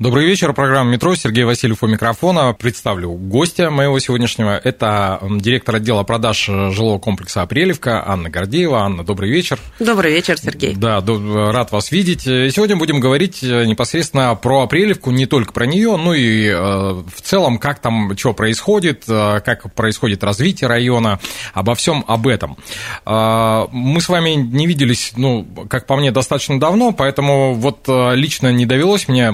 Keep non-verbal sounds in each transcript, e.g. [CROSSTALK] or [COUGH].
Добрый вечер. Программа «Метро». Сергей Васильев у микрофона. Представлю гостя моего сегодняшнего. Это директор отдела продаж жилого комплекса «Апрелевка» Анна Гордеева. Анна, добрый вечер. Добрый вечер, Сергей. Да, рад вас видеть. Сегодня будем говорить э, непосредственно про «Апрелевку», не только про нее, но и э, в целом, как там, что происходит, э, как происходит развитие района, обо всем об этом. Мы с вами не виделись, ну, как по мне, достаточно давно, поэтому вот лично не довелось мне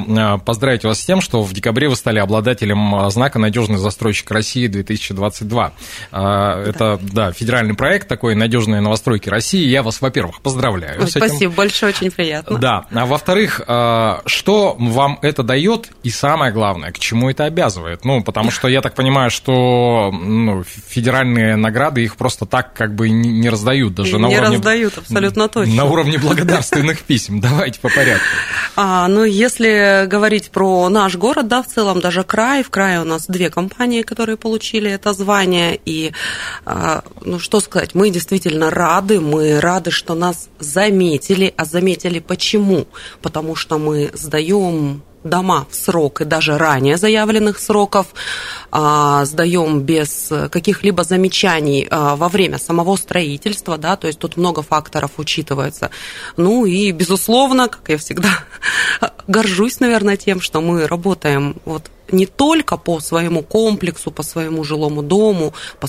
поздравить вас с тем, что в декабре вы стали обладателем а, знака «Надежный застройщик России 2022». А, это, да, федеральный проект такой «Надежные новостройки России». Я вас, во-первых, поздравляю Ой, Спасибо большое, очень приятно. Да, а во-вторых, а, что вам это дает и самое главное, к чему это обязывает? Ну, потому что я так понимаю, что ну, федеральные награды их просто так как бы не раздают даже не на уровне... Не раздают, абсолютно точно. На уровне благодарственных писем. Давайте по порядку. А, ну, если говорить говорить про наш город, да, в целом даже край. В крае у нас две компании, которые получили это звание. И, а, ну, что сказать, мы действительно рады, мы рады, что нас заметили. А заметили почему? Потому что мы сдаем дома в срок и даже ранее заявленных сроков а, сдаем без каких-либо замечаний а, во время самого строительства, да, то есть тут много факторов учитывается. Ну и, безусловно, как я всегда [LAUGHS] горжусь, наверное, тем, что мы работаем вот не только по своему комплексу, по своему жилому дому, по,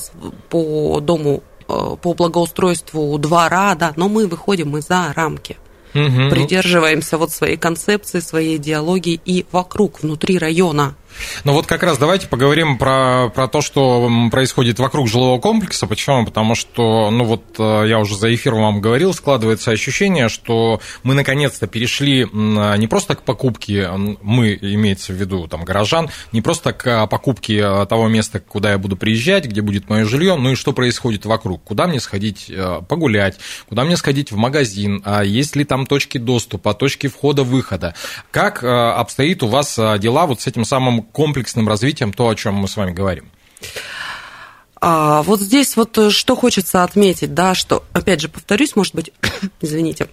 по дому, э, по благоустройству двора, да, но мы выходим и за рамки угу. придерживаемся вот своей концепции, своей идеологии и вокруг, внутри района. Ну вот как раз давайте поговорим про, про то, что происходит вокруг жилого комплекса. Почему? Потому что, ну вот э, я уже за эфиром вам говорил, складывается ощущение, что мы наконец-то перешли не просто к покупке, мы, имеется в виду там горожан, не просто к покупке э, того места, куда я буду приезжать, где будет мое жилье, ну и что происходит вокруг. Куда мне сходить э, погулять, куда мне сходить в магазин, а есть ли там точки доступа, точки входа-выхода. Как обстоит у вас дела вот с этим самым комплексным развитием, то, о чем мы с вами говорим? А, вот здесь вот э, что хочется отметить, да, что, опять же, повторюсь, может быть, [COUGHS] извините,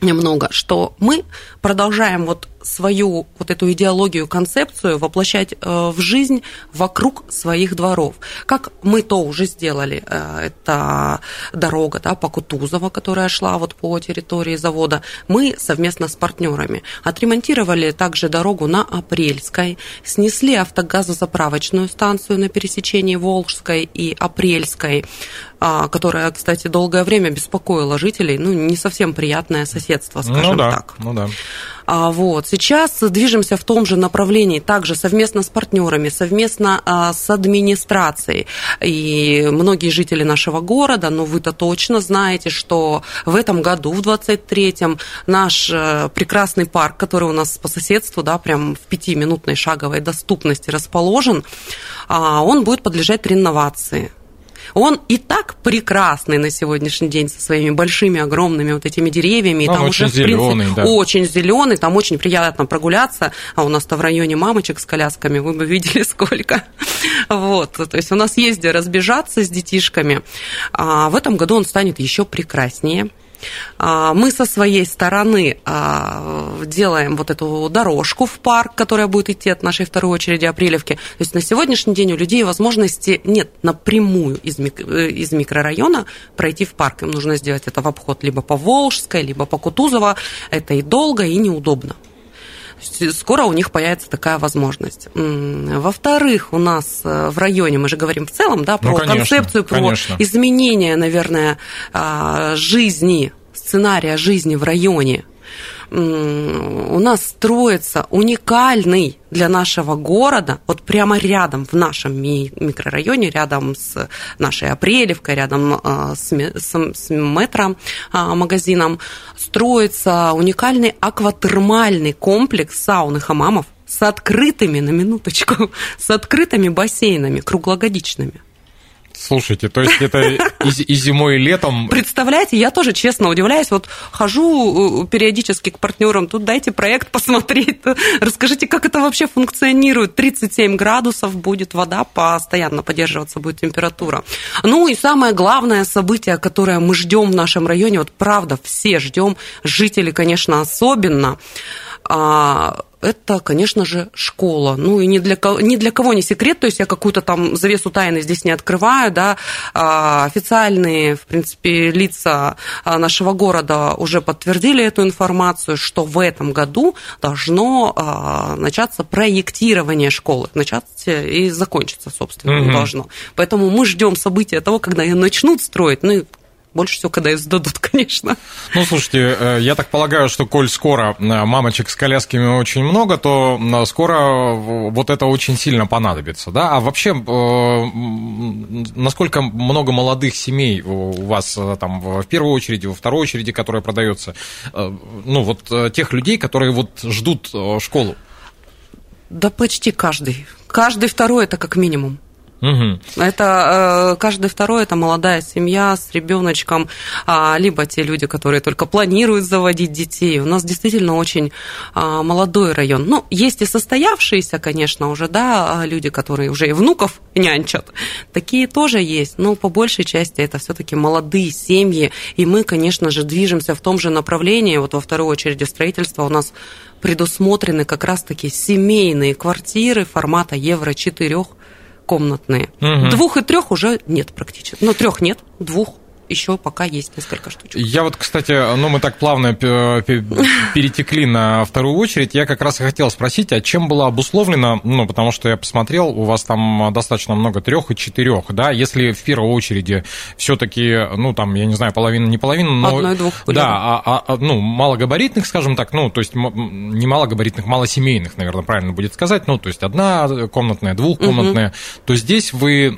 немного, что мы продолжаем вот свою вот эту идеологию, концепцию воплощать э, в жизнь вокруг своих дворов. Как мы то уже сделали, э, это дорога да, по Кутузово, которая шла вот по территории завода, мы совместно с партнерами отремонтировали также дорогу на Апрельской, снесли автогазозаправочную станцию на пересечении Волжской и Апрельской, а, которая, кстати, долгое время беспокоила жителей, ну, не совсем приятное соседство, скажем ну, да, так. Ну да. А, вот. Сейчас движемся в том же направлении, также совместно с партнерами, совместно а, с администрацией. И многие жители нашего города, ну вы-то точно знаете, что в этом году, в 23-м, наш э, прекрасный парк, который у нас по соседству, да, прям в пятиминутной шаговой доступности расположен, а, он будет подлежать реновации. Он и так прекрасный на сегодняшний день со своими большими, огромными вот этими деревьями. Он там очень уже, зеленый, принципе, да. Очень зеленый, там очень приятно прогуляться. А у нас-то в районе мамочек с колясками, вы бы видели [LAUGHS] сколько. Вот, то есть у нас есть где разбежаться с детишками. А в этом году он станет еще прекраснее. А, мы со своей стороны а, делаем вот эту дорожку в парк, которая будет идти от нашей второй очереди Апрелевки. То есть на сегодняшний день у людей возможности нет напрямую из, э, из микрорайона пройти в парк. Им нужно сделать это в обход либо по Волжской, либо по Кутузово. Это и долго, и неудобно скоро у них появится такая возможность. Во-вторых, у нас э, в районе, мы же говорим в целом, да, про ну, конечно, концепцию, про конечно. изменение, наверное, а, жизни, сценария жизни в районе у нас строится уникальный для нашего города, вот прямо рядом, в нашем микрорайоне, рядом с нашей Апрелевкой, рядом а, с, метро а, магазином, строится уникальный акватермальный комплекс сауны хамамов с открытыми, на минуточку, [LAUGHS] с открытыми бассейнами круглогодичными. Слушайте, то есть это и, и зимой, и летом. Представляете, я тоже честно удивляюсь. Вот хожу э, периодически к партнерам, тут дайте проект [LAUGHS] посмотреть, расскажите, как это вообще функционирует. 37 градусов будет вода, постоянно поддерживаться будет температура. Ну и самое главное событие, которое мы ждем в нашем районе, вот правда, все ждем, жители, конечно, особенно а, это, конечно же, школа. Ну и ни для, кого, ни для кого не секрет, то есть я какую-то там завесу тайны здесь не открываю, да, а, официальные, в принципе, лица а, нашего города уже подтвердили эту информацию, что в этом году должно а, начаться проектирование школы, начаться и закончиться, собственно, mm-hmm. должно. Поэтому мы ждем события того, когда ее начнут строить, ну и больше всего, когда ее сдадут, [LAUGHS] конечно. Ну, слушайте, э, я так полагаю, что коль скоро э, мамочек с колясками очень много, то скоро вот это очень сильно понадобится, да? А вообще, э, насколько много молодых семей у вас там в первую очередь, во второй очереди, которая продается, ну, вот тех людей, которые вот ждут школу? Да почти каждый. Каждый второй это как минимум. Угу. Это э, каждый второй это молодая семья с ребеночком, а, либо те люди, которые только планируют заводить детей. У нас действительно очень а, молодой район. Ну, есть и состоявшиеся, конечно, уже, да, люди, которые уже и внуков нянчат. Такие тоже есть, но по большей части это все-таки молодые семьи, и мы, конечно же, движемся в том же направлении. Вот во второй очереди строительства у нас предусмотрены как раз-таки семейные квартиры формата евро 4 комнатные. Угу. Двух и трех уже нет практически. Ну, трех нет, двух еще пока есть несколько штучек. Я вот, кстати, ну мы так плавно перетекли на вторую очередь. Я как раз и хотел спросить, а чем было обусловлено, ну, потому что я посмотрел, у вас там достаточно много трех и четырех, да, если в первой очереди все-таки, ну, там, я не знаю, половина, не половина, но... Одной-двух. Да, а, а, а, ну, малогабаритных, скажем так, ну, то есть не малогабаритных, малосемейных, наверное, правильно будет сказать, ну, то есть одна комнатная, двухкомнатная, угу. то здесь вы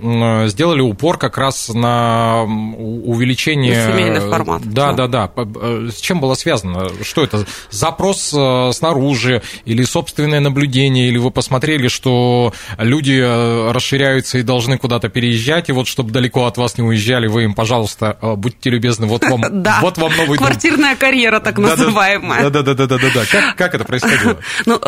сделали упор как раз на увеличение увеличение... Семейных форматов. Да, да, да, да. Э, с чем было связано? Что это? Запрос э, снаружи или собственное наблюдение? Или вы посмотрели, что люди э, расширяются и должны куда-то переезжать, и вот чтобы далеко от вас не уезжали, вы им, пожалуйста, будьте любезны, вот вам, [LAUGHS] да. вот вам новый Квартирная дом. карьера, так называемая. Да-да-да-да-да. Как, как это происходило? [LAUGHS] Ну,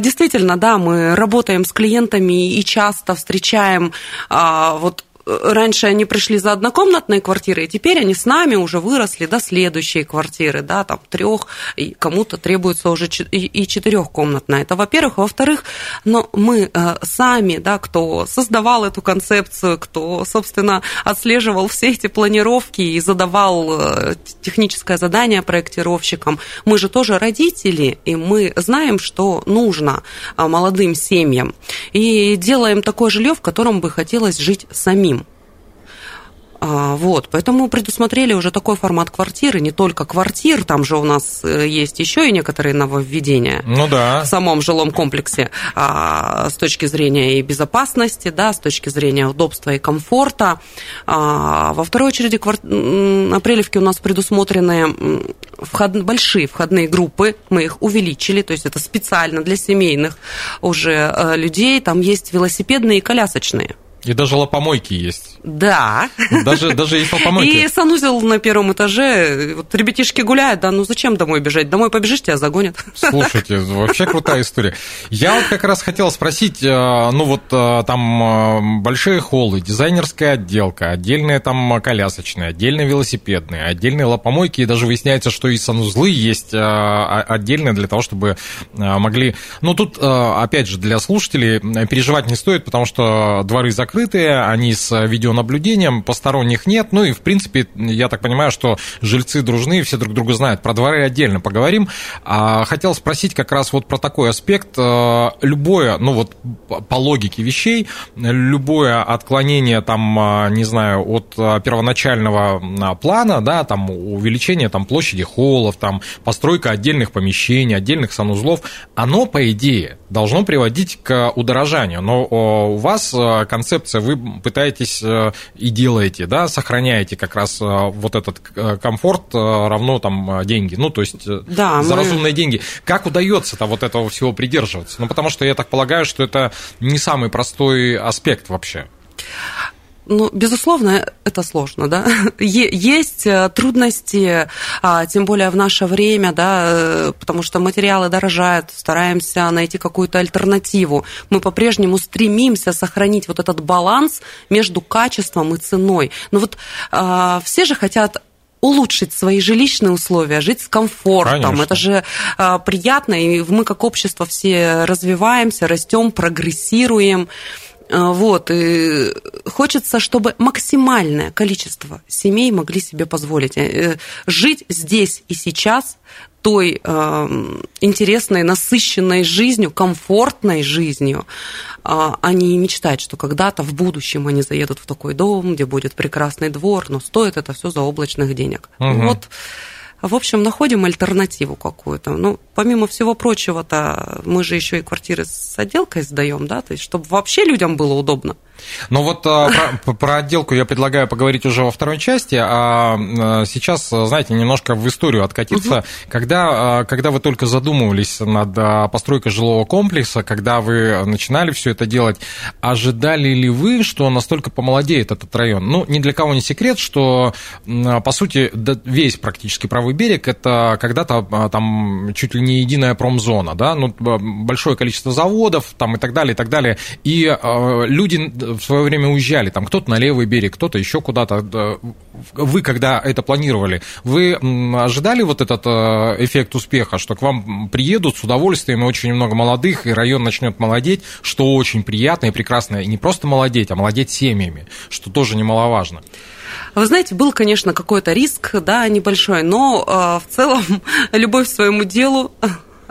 действительно, да, мы работаем с клиентами и часто встречаем вот раньше они пришли за однокомнатные квартиры, и теперь они с нами уже выросли до следующей квартиры, да, там трех, и кому-то требуется уже и четырехкомнатная. Это, во-первых. Во-вторых, но мы э, сами, да, кто создавал эту концепцию, кто, собственно, отслеживал все эти планировки и задавал э, техническое задание проектировщикам, мы же тоже родители, и мы знаем, что нужно э, молодым семьям. И делаем такое жилье, в котором бы хотелось жить самим. А, вот, поэтому предусмотрели уже такой формат квартиры, не только квартир, там же у нас э, есть еще и некоторые нововведения ну, да. в самом жилом комплексе а, с точки зрения и безопасности, да, с точки зрения удобства и комфорта. А, во второй очереди квар... Апрелевки у нас предусмотрены вход... большие входные группы, мы их увеличили, то есть это специально для семейных уже э, людей, там есть велосипедные и колясочные. И даже лопомойки есть. Да. Даже, даже есть лопомойки. И санузел на первом этаже. Вот ребятишки гуляют, да, ну зачем домой бежать? Домой побежишь, тебя загонят. Слушайте, вообще крутая история. Я вот как раз хотел спросить, э, ну вот э, там э, большие холлы, дизайнерская отделка, отдельные там колясочные, отдельные велосипедные, отдельные лопомойки, и даже выясняется, что и санузлы есть отдельные для того, чтобы могли... Ну тут, опять же, для слушателей переживать не стоит, потому что дворы закрыты, закрытые, они с видеонаблюдением, посторонних нет. Ну и, в принципе, я так понимаю, что жильцы дружны, все друг друга знают. Про дворы отдельно поговорим. А, хотел спросить как раз вот про такой аспект. Э, любое, ну вот по логике вещей, любое отклонение там, э, не знаю, от э, первоначального плана, да, там увеличение там площади холлов, там постройка отдельных помещений, отдельных санузлов, оно, по идее, должно приводить к удорожанию. Но у вас концепция концепция, вы пытаетесь э, и делаете, да, сохраняете как раз э, вот этот э, комфорт равно там деньги, ну, то есть да, за мы... разумные деньги. Как удается-то вот этого всего придерживаться? Ну, потому что я так полагаю, что это не самый простой аспект вообще. Ну, безусловно, это сложно, да. [LAUGHS] Есть э, трудности, а, тем более в наше время, да, э, потому что материалы дорожают, стараемся найти какую-то альтернативу. Мы по-прежнему стремимся сохранить вот этот баланс между качеством и ценой. Но вот а, все же хотят улучшить свои жилищные условия, жить с комфортом. Конечно. Это же а, приятно, и мы как общество все развиваемся, растем, прогрессируем. А, Вот, и хочется, чтобы максимальное количество семей могли себе позволить э, жить здесь и сейчас той э, интересной, насыщенной жизнью, комфортной жизнью, а а не мечтать, что когда-то в будущем они заедут в такой дом, где будет прекрасный двор, но стоит это все заоблачных денег. Мгм. Вот, в общем, находим альтернативу какую-то. Ну, помимо всего прочего-то, мы же еще и квартиры с отделкой сдаем, да, то есть, чтобы вообще людям было удобно. Но вот а, про, про отделку я предлагаю поговорить уже во второй части, а а, сейчас, знаете, немножко в историю откатиться. Когда, а, когда вы только задумывались над постройкой жилого комплекса, когда вы начинали все это делать, ожидали ли вы, что настолько помолодеет этот район? Ну, ни для кого не секрет, что, по сути, весь практически правый берег это когда-то там чуть ли не единая промзона, да, ну, большое количество заводов там и так далее, и так далее. И люди в свое время уезжали, там кто-то на левый берег, кто-то еще куда-то. Да. Вы, когда это планировали, вы ожидали вот этот э, эффект успеха, что к вам приедут с удовольствием очень много молодых, и район начнет молодеть, что очень приятно и прекрасно, и не просто молодеть, а молодеть семьями, что тоже немаловажно. Вы знаете, был, конечно, какой-то риск, да, небольшой, но э, в целом [LAUGHS] любовь к своему делу,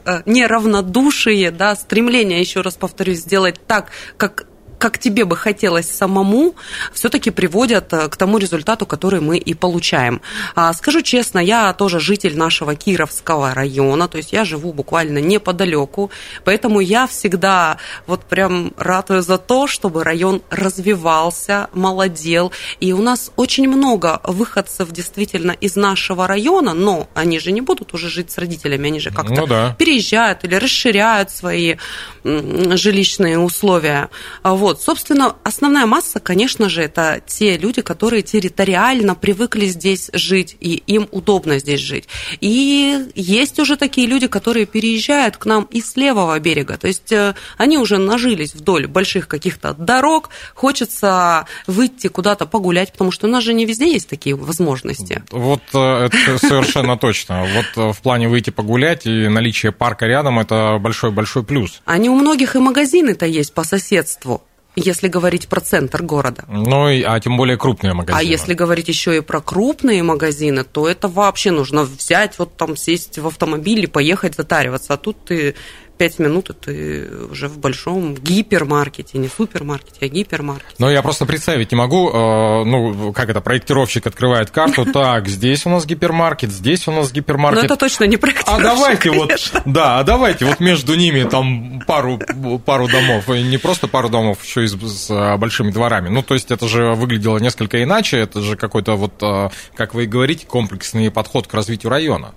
э, неравнодушие, да, стремление, еще раз повторюсь, сделать так, как как тебе бы хотелось самому, все-таки приводят э, к тому результату, который мы и получаем. А, Скажу честно, я тоже житель нашего Кировского района, то есть я живу буквально неподалеку, поэтому я всегда вот прям ратую за то, чтобы район развивался, молодел, и у нас очень много выходцев действительно из нашего района, но они же не будут уже жить с родителями, они же как-то Ну да. переезжают или расширяют свои жилищные условия. А Вот, собственно, основная масса, конечно же, это те люди, которые территориально привыкли здесь жить, и им удобно здесь жить. И есть уже такие люди, которые переезжают к нам из левого берега, то есть э, они уже нажились вдоль больших каких-то дорог, хочется выйти куда-то погулять, потому что у нас же не везде есть такие возможности. Вот э, это совершенно [LAUGHS] точно. Вот э, в плане выйти погулять и наличие парка рядом это большой-большой плюс. Они у многих и магазины-то есть по соседству, если говорить про центр города. Ну, и- а тем более крупные магазины. А если говорить еще и про крупные магазины, то это вообще нужно взять, вот там сесть в автомобиль и поехать затариваться. А тут ты пять минут, и ты уже в большом гипермаркете, не супермаркете, а гипермаркете. Ну, я просто представить не могу, э, ну, как это, проектировщик открывает карту, [LAUGHS] так, здесь у нас гипермаркет, здесь у нас Но гипермаркет. это точно не А проектировщик, давайте вот, да, а давайте вот между ними там пару, пару домов, и не просто пару домов, еще и с, с, а, большими дворами. Ну, то есть это же выглядело несколько иначе, это же какой-то вот, а, как вы и говорите, комплексный подход к развитию района.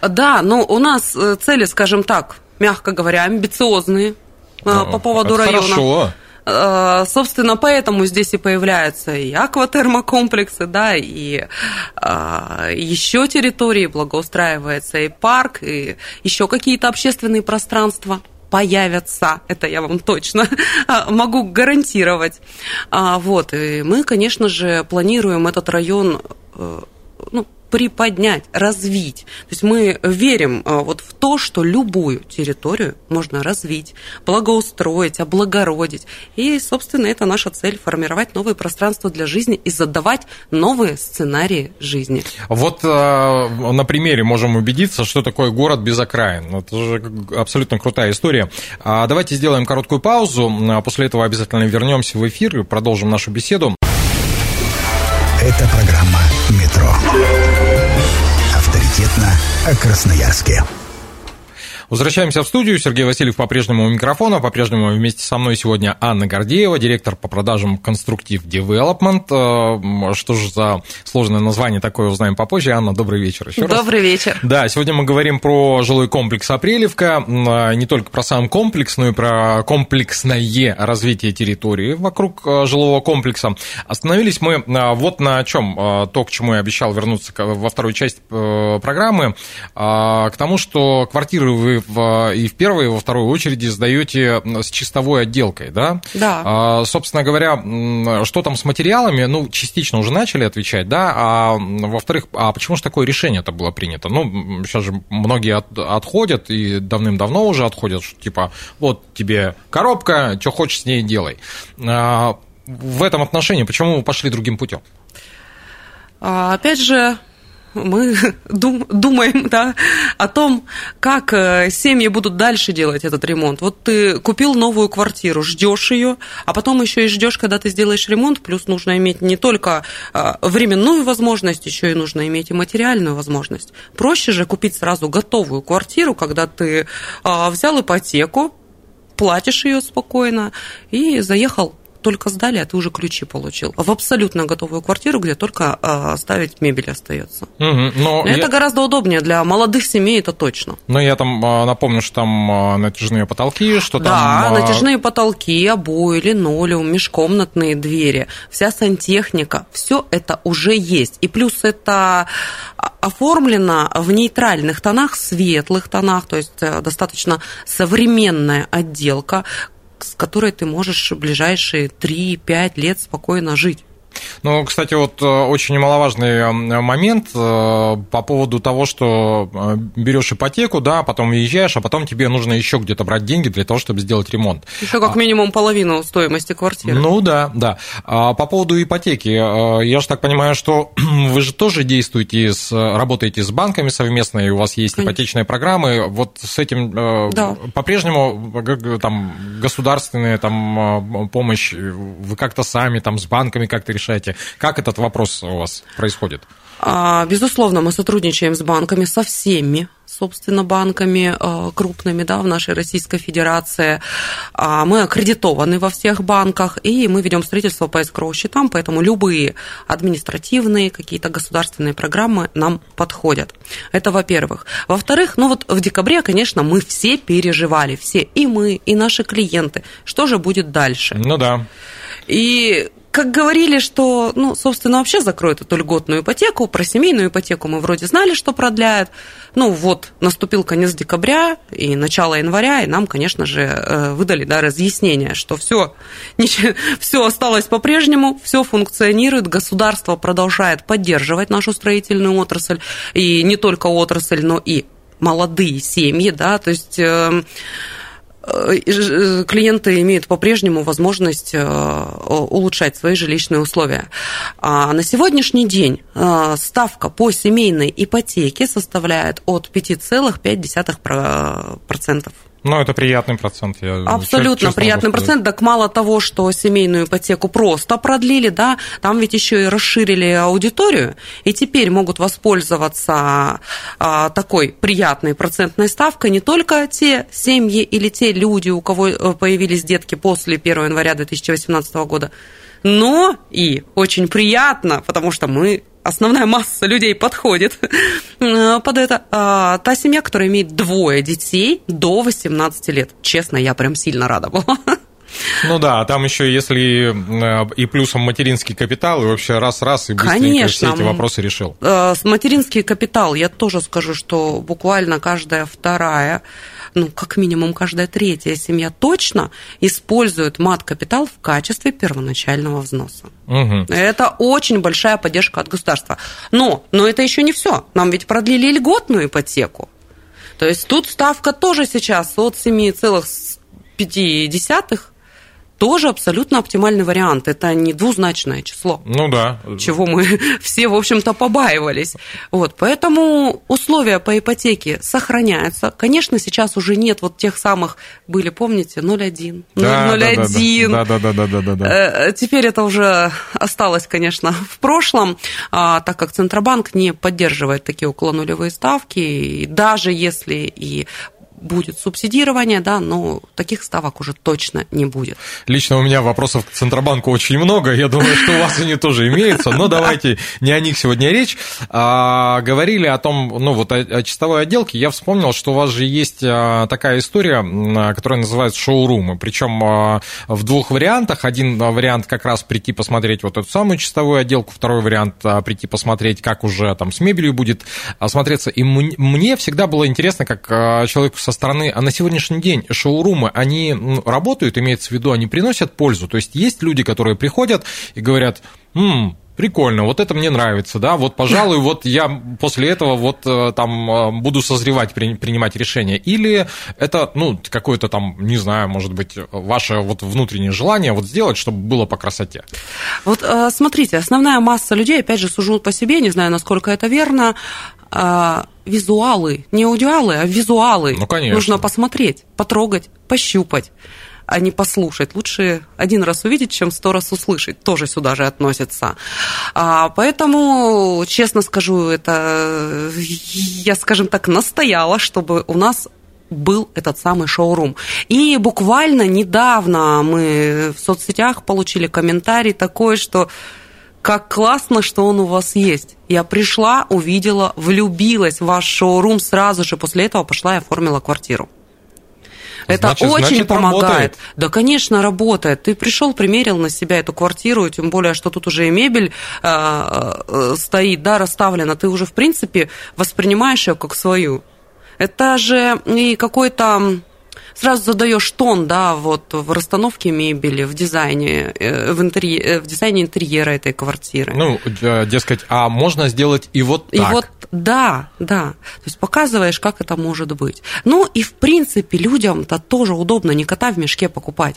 Да, но у нас э, цели, скажем так, мягко говоря, амбициозные э, по поводу района. Хорошо. Э, Собственно, поэтому здесь и появляются и акватермокомплексы, да, и а, еще территории, благоустраивается и парк, и еще какие-то общественные пространства появятся, это я вам точно [LAUGHS] могу гарантировать. А, Вот, и мы, конечно же, планируем этот район э, ну, приподнять, развить. То есть мы верим а, вот в то, что любую территорию можно развить, благоустроить, облагородить. И, собственно, это наша цель – формировать новые пространства для жизни и задавать новые сценарии жизни. Вот э, на примере можем убедиться, что такое город без окраин. Это же абсолютно крутая история. А Давайте сделаем короткую паузу. а После этого обязательно вернемся в эфир и продолжим нашу беседу. Это программа «Метро». Авторитетно о Красноярске. Возвращаемся в студию. Сергей Васильев по-прежнему у микрофона. По-прежнему вместе со мной сегодня Анна Гордеева, директор по продажам Конструктив Development. Э, что же за сложное название такое, узнаем попозже. Анна, добрый вечер еще раз. Добрый вечер. Да, сегодня мы говорим про жилой комплекс Апрелевка. Э, не только про сам комплекс, но и про комплексное развитие территории вокруг э, жилого комплекса. Остановились мы вот на чем, то, к чему я обещал вернуться во второй части программы, к тому, что квартиры вы в, и в первой, и во второй очереди сдаете с чистовой отделкой, да? Да. А, собственно говоря, что там с материалами, ну, частично уже начали отвечать, да, а во-вторых, а почему же такое решение это было принято? Ну, сейчас же многие от, отходят и давным-давно уже отходят, что типа, вот тебе коробка, что хочешь с ней делай. А, в этом отношении почему вы пошли другим путем? А, опять же, мы [LAUGHS] дум, думаем да, о том, как э, семьи будут дальше делать этот ремонт. Вот ты купил новую квартиру, ждешь ее, а потом еще и ждешь, когда ты сделаешь ремонт, плюс нужно иметь не только э, временную возможность, еще и нужно иметь и материальную возможность. Проще же купить сразу готовую квартиру, когда ты э, взял ипотеку, платишь ее спокойно и заехал только сдали, а ты уже ключи получил. В абсолютно готовую квартиру, где только а, ставить мебель остается. Угу, но это я... гораздо удобнее для молодых семей, это точно. Но я там а, напомню, что там а, натяжные потолки, что да, там... Да, натяжные потолки, обои, линолеум, межкомнатные двери, вся сантехника, все это уже есть. И плюс это оформлено в нейтральных тонах, светлых тонах, то есть э, достаточно современная отделка, с которой ты можешь ближайшие 3-5 лет спокойно жить. Ну, кстати, вот э, очень немаловажный э, момент э, по поводу того, что берешь ипотеку, да, потом уезжаешь, а потом тебе нужно еще где-то брать деньги для того, чтобы сделать ремонт. Еще как а минимум половину стоимости квартиры. Ну да, да. А по поводу ипотеки, я же так понимаю, что [CLEARS THROAT] вы же тоже действуете, с, работаете с банками совместно, и у вас есть Конечно. ипотечные программы. Вот с этим да. по-прежнему там государственная там помощь, вы как-то сами там с банками как-то решаете? Решаете? Как этот вопрос у вас происходит? А, безусловно, мы сотрудничаем с банками, со всеми, собственно, банками а, крупными да, в нашей Российской Федерации. А, мы аккредитованы во всех банках, и мы ведем строительство по escrow счетам, поэтому любые административные, какие-то государственные программы нам подходят. Это во-первых. Во-вторых, ну вот в декабре, конечно, мы все переживали, все, и мы, и наши клиенты, что же будет дальше. Ну да. И как говорили, что, ну, собственно, вообще закроют эту льготную ипотеку, про семейную ипотеку мы вроде знали, что продляют. Ну, вот, наступил конец декабря и начало января, и нам, конечно же, э, выдали да, разъяснение, что все, [LAUGHS] все осталось по-прежнему, все функционирует, государство продолжает поддерживать нашу строительную отрасль, и не только отрасль, но и молодые семьи, да, то есть эм, клиенты имеют по-прежнему возможность э, улучшать свои жилищные условия. А на сегодняшний день ставка по семейной ипотеке составляет от 5,5%. Ну, это приятный процент. Я Абсолютно приятный процент. Так мало того, что семейную ипотеку просто продлили, да, там ведь еще и расширили аудиторию, и теперь могут воспользоваться а, такой приятной процентной ставкой не только те семьи или те люди, у кого э, появились детки после 1 января 2018 года, но и очень приятно, потому что мы основная масса людей подходит э, под это. А, та семья, которая имеет двое детей до 18 лет. Честно, я прям сильно рада была. Ну да, там еще если э, и плюсом материнский капитал, и вообще раз-раз и быстренько Конечно. все эти вопросы решил. Э, материнский капитал, я тоже скажу, что буквально каждая вторая ну, как минимум каждая третья семья точно использует мат-капитал в качестве первоначального взноса. Угу. Это очень большая поддержка от государства. Но, но это еще не все. Нам ведь продлили льготную ипотеку. То есть тут ставка тоже сейчас от 7,5 тоже абсолютно оптимальный вариант. Это не двузначное число. Ну да. Чего мы [LAUGHS] все, в общем-то, побаивались. Вот, поэтому условия по ипотеке сохраняются. Конечно, сейчас уже нет вот тех самых, были, помните, 0,1, да, 0,1. Да, да, да, да, да, да, да. Теперь это уже осталось, конечно, [LAUGHS] в прошлом, а, так как Центробанк не поддерживает такие околонулевые ставки. И даже если и будет субсидирование, да, но таких ставок уже точно не будет. Лично у меня вопросов к Центробанку очень много, я думаю, что у вас они тоже имеются, но давайте не о них сегодня речь. А, говорили о том, ну вот о, чистовой отделке, я вспомнил, что у вас же есть а, такая история, которая называется шоурумы, причем а, в двух вариантах. Один вариант как раз прийти посмотреть вот эту самую чистовую отделку, второй вариант прийти посмотреть, как уже там с мебелью будет смотреться. И мне всегда было интересно, как человеку со стороны, а на сегодняшний день шоурумы, они работают, имеется в виду, они приносят пользу. То есть есть люди, которые приходят и говорят, Прикольно, вот это мне нравится, да, вот, пожалуй, вот я после этого вот э, там э, буду созревать, принимать решение. Или это, ну, какое-то там, не знаю, может быть, ваше вот внутреннее желание вот сделать, чтобы было по красоте. Вот э, смотрите, основная масса людей, опять же, сужу по себе, не знаю, насколько это верно, визуалы, не аудиалы, а визуалы. Ну, конечно. Нужно посмотреть, потрогать, пощупать а не послушать. Лучше один раз увидеть, чем сто раз услышать. Тоже сюда же относится. А, поэтому, честно скажу, это я, скажем так, настояла, чтобы у нас был этот самый шоурум. И буквально недавно мы в соцсетях получили комментарий такой, что как классно, что он у вас есть. Я пришла, увидела, влюбилась в ваш шоурум сразу же. После этого пошла и оформила квартиру. Это значит, очень значит, помогает. Работает. Да, конечно, работает. Ты пришел, примерил на себя эту квартиру, тем более, что тут уже и мебель э, стоит, да, расставлена. Ты уже, в принципе, воспринимаешь ее как свою. Это же и какой-то сразу задаешь тон, да, вот в расстановке мебели, в дизайне, э, в, интерье, э, в дизайне интерьера этой квартиры. Ну, дескать, а можно сделать и вот так. И вот, да, да. То есть показываешь, как это может быть. Ну, и в принципе людям-то тоже удобно не кота в мешке покупать.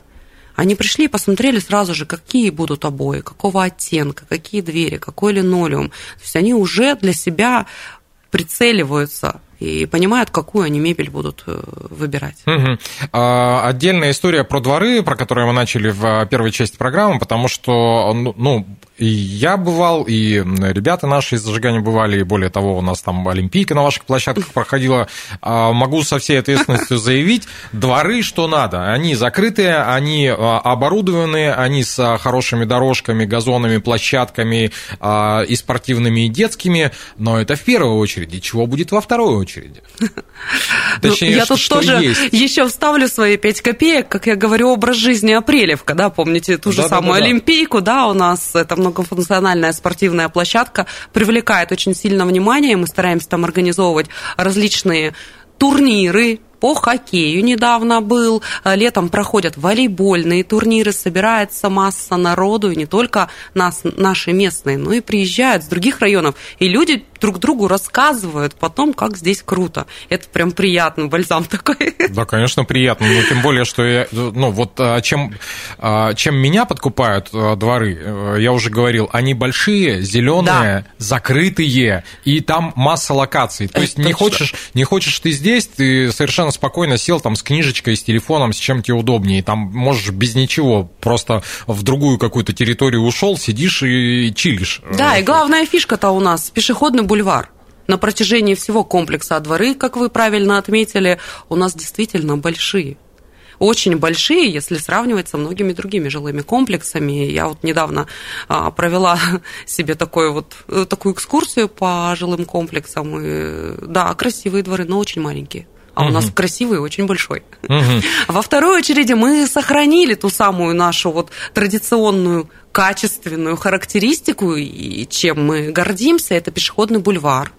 Они пришли и посмотрели сразу же, какие будут обои, какого оттенка, какие двери, какой линолеум. То есть они уже для себя прицеливаются и понимают, какую они мебель будут э, выбирать. Угу. А, отдельная история про дворы, про которые мы начали в первой части программы, потому что, ну, ну и я бывал, и ребята наши из зажигания бывали, и более того, у нас там Олимпийка на ваших площадках проходила. А, могу со всей ответственностью заявить, дворы что надо. Они закрытые, они а, оборудованные, они с хорошими дорожками, газонами, площадками и спортивными, и детскими, но это в первую очередь. И чего будет во второй очереди? [LAUGHS] Точнее, ну, я тут тоже еще вставлю свои 5 копеек, как я говорю, образ жизни Апрелевка, да, помните ту же самую Олимпийку, да, у нас это многофункциональная спортивная площадка, привлекает очень сильно внимание, мы стараемся там организовывать различные турниры, по хоккею недавно был, летом проходят волейбольные турниры, собирается масса народу, и не только нас, наши местные, но и приезжают с других районов, и люди друг другу рассказывают потом, как здесь круто. Это прям приятно, бальзам такой. [LAUGHS] Да, конечно, приятно, но тем более, что я, ну вот а, чем, а, чем меня подкупают а, дворы, э, я уже говорил, они большие, зеленые, да. закрытые, и там масса локаций. То есть не хочешь, не хочешь ты здесь, ты совершенно спокойно сел там с книжечкой, с телефоном, с чем тебе удобнее, там можешь без ничего, просто в другую какую-то территорию ушел, сидишь и чилишь. Да, и главная фишка-то у нас пешеходный бульвар. На протяжении всего комплекса дворы, как вы правильно отметили, у нас действительно большие очень большие, если сравнивать со многими другими жилыми комплексами. Я вот недавно а, провела [LAUGHS] себе такой вот, э, такую экскурсию по жилым комплексам. И, да, красивые дворы, но очень маленькие а угу. у нас красивый и очень большой. Угу. Во второй очереди мы сохранили ту самую нашу вот традиционную качественную характеристику, и чем мы гордимся, это пешеходный бульвар.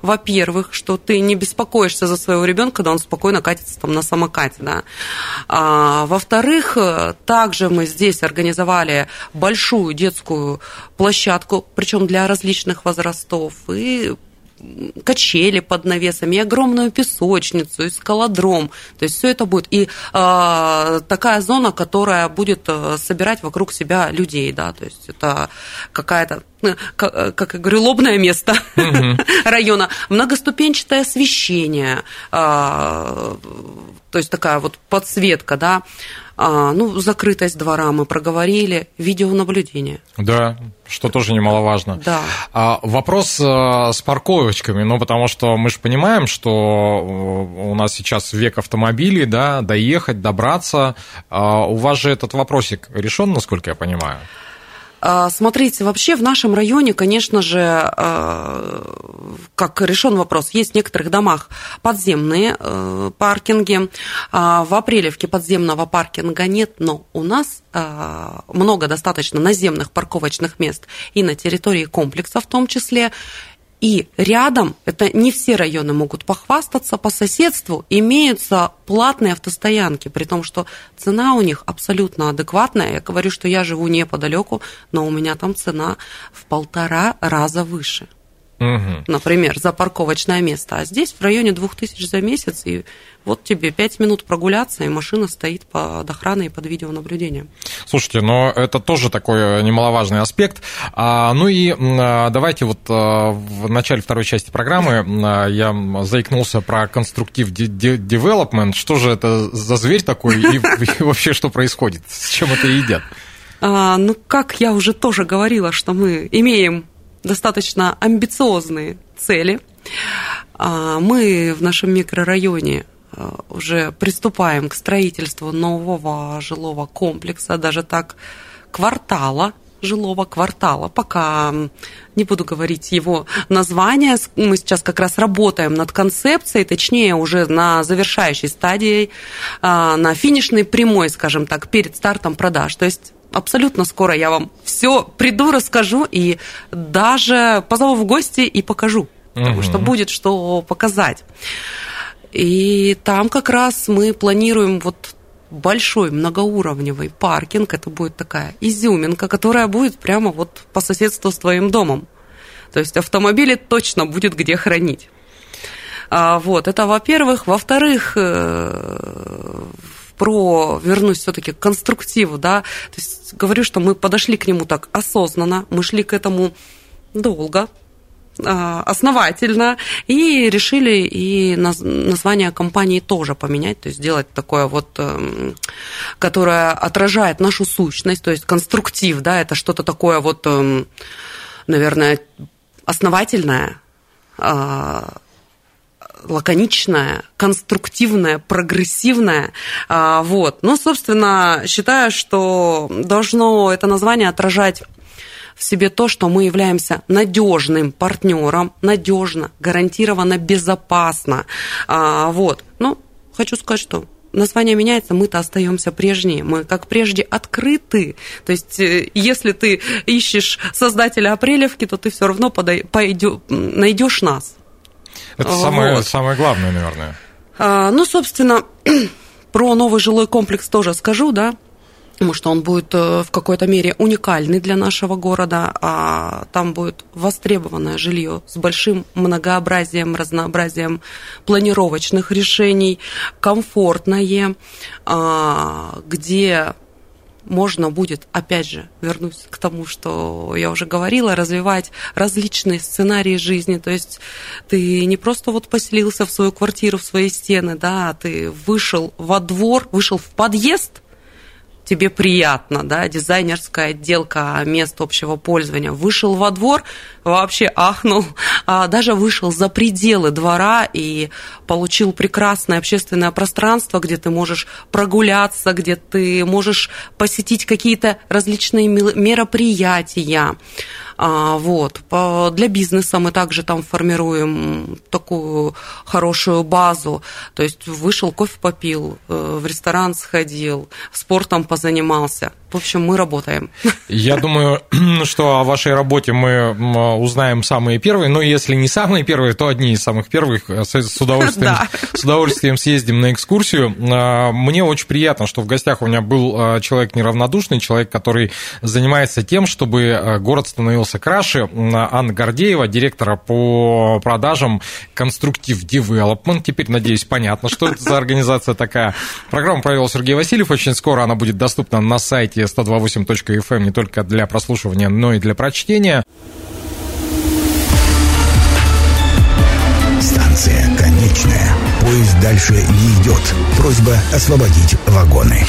Во-первых, что ты не беспокоишься за своего ребенка, когда он спокойно катится там на самокате, да. А, во-вторых, также мы здесь организовали большую детскую площадку, причем для различных возрастов, и качели под навесами, и огромную песочницу, и скалодром. То есть все это будет. И э, такая зона, которая будет э, собирать вокруг себя людей, да, то есть это какая-то э, как, э, как я говорю, лобное место угу. [LAUGHS] района, многоступенчатое освещение, э, то есть такая вот подсветка, да, А, ну, закрытость двора мы проговорили, видеонаблюдение. Да, что тоже немаловажно. Да. А, вопрос а, с парковочками, ну, потому что мы же понимаем, что э, у нас сейчас век автомобилей, да, доехать, добраться. А, у вас же этот вопросик решен, насколько я понимаю? А, смотрите, вообще в нашем районе, конечно же, а, как решен вопрос, есть в некоторых домах подземные э, паркинги. А, в Апрелевке подземного паркинга нет, но у нас много достаточно наземных парковочных мест и на территории комплекса в том числе. И рядом, это не все районы могут похвастаться, по соседству имеются платные автостоянки, при том, что цена у них абсолютно адекватная. Я говорю, что я живу неподалеку, но у меня там цена в полтора раза выше. Угу. Например, за парковочное место. А здесь в районе 2000 за месяц, и вот тебе 5 минут прогуляться, и машина стоит под охраной и под видеонаблюдением. Слушайте, но это тоже такой немаловажный аспект. А, ну и а, давайте вот а, в начале второй части программы а, я заикнулся про конструктив development. Что же это за зверь такой и, и вообще что происходит? С чем это едят? А, ну, как я уже тоже говорила, что мы имеем достаточно амбициозные цели. А, мы в нашем микрорайоне а, уже приступаем к строительству нового жилого комплекса, даже так квартала жилого квартала. Пока не буду говорить его название. Мы сейчас как раз работаем над концепцией, точнее уже на завершающей стадии, а, на финишной прямой, скажем так, перед стартом продаж. То есть абсолютно скоро я вам все приду, расскажу и даже позову в гости и покажу, потому угу. что будет что показать. И там как раз мы планируем вот большой многоуровневый паркинг. Это будет такая изюминка, которая будет прямо вот по соседству с твоим домом. То есть автомобили точно будет где хранить. А, вот, это во-первых. Во-вторых, э, про, вернусь все-таки к конструктиву, да, то есть говорю, что мы подошли к нему так осознанно, мы шли к этому долго, а, основательно и решили и название компании тоже поменять, то есть сделать такое вот, эм, которое отражает нашу сущность, то есть конструктив, да, это что-то такое вот, эм, наверное, основательное, а, лаконичная, конструктивная, прогрессивная. А, вот. Ну, собственно, считаю, что должно это название отражать в себе то, что мы являемся надежным партнером, надежно, гарантированно безопасно. А, вот. Ну, хочу сказать, что название меняется, мы-то остаемся прежние. Мы, как прежде, открыты. То есть, э, если ты ищешь создателя Апрелевки, то ты все равно пойдешь, найдешь нас. Это вот. самое, самое главное, наверное. А, ну, собственно, [CLEARS THROAT] про новый жилой комплекс тоже скажу, да, потому что он будет э, в какой-то мере уникальный для нашего города, а там будет востребованное жилье с большим многообразием, разнообразием планировочных решений, комфортное, а, где можно будет, опять же, вернусь к тому, что я уже говорила, развивать различные сценарии жизни. То есть ты не просто вот поселился в свою квартиру, в свои стены, да, а ты вышел во двор, вышел в подъезд – тебе приятно, да, дизайнерская отделка мест общего пользования. Вышел во двор, вообще ахнул, а даже вышел за пределы двора и получил прекрасное общественное пространство, где ты можешь прогуляться, где ты можешь посетить какие-то различные мероприятия. А, вот. Для бизнеса мы также там формируем такую хорошую базу. То есть вышел, кофе попил, э, в ресторан сходил, спортом позанимался. В общем, мы работаем. Я думаю, [CLEARS THROAT] что о вашей работе мы узнаем самые первые, но если не самые первые, то одни из самых первых. Э, с удовольствием, [LAUGHS] да. с удовольствием съездим на экскурсию. А, мне очень приятно, что в гостях у меня был а, человек неравнодушный, человек, который занимается тем, чтобы а, город становился краше. Анна Гордеева, директора по продажам Конструктив Development. Теперь, надеюсь, понятно, что это за [LAUGHS] организация такая. Программу провел Сергей Васильев. Очень скоро она будет доступна на сайте сайте 128.fm эм не только для прослушивания, но и для прочтения. Станция конечная. Поезд дальше не идет. Просьба освободить вагоны.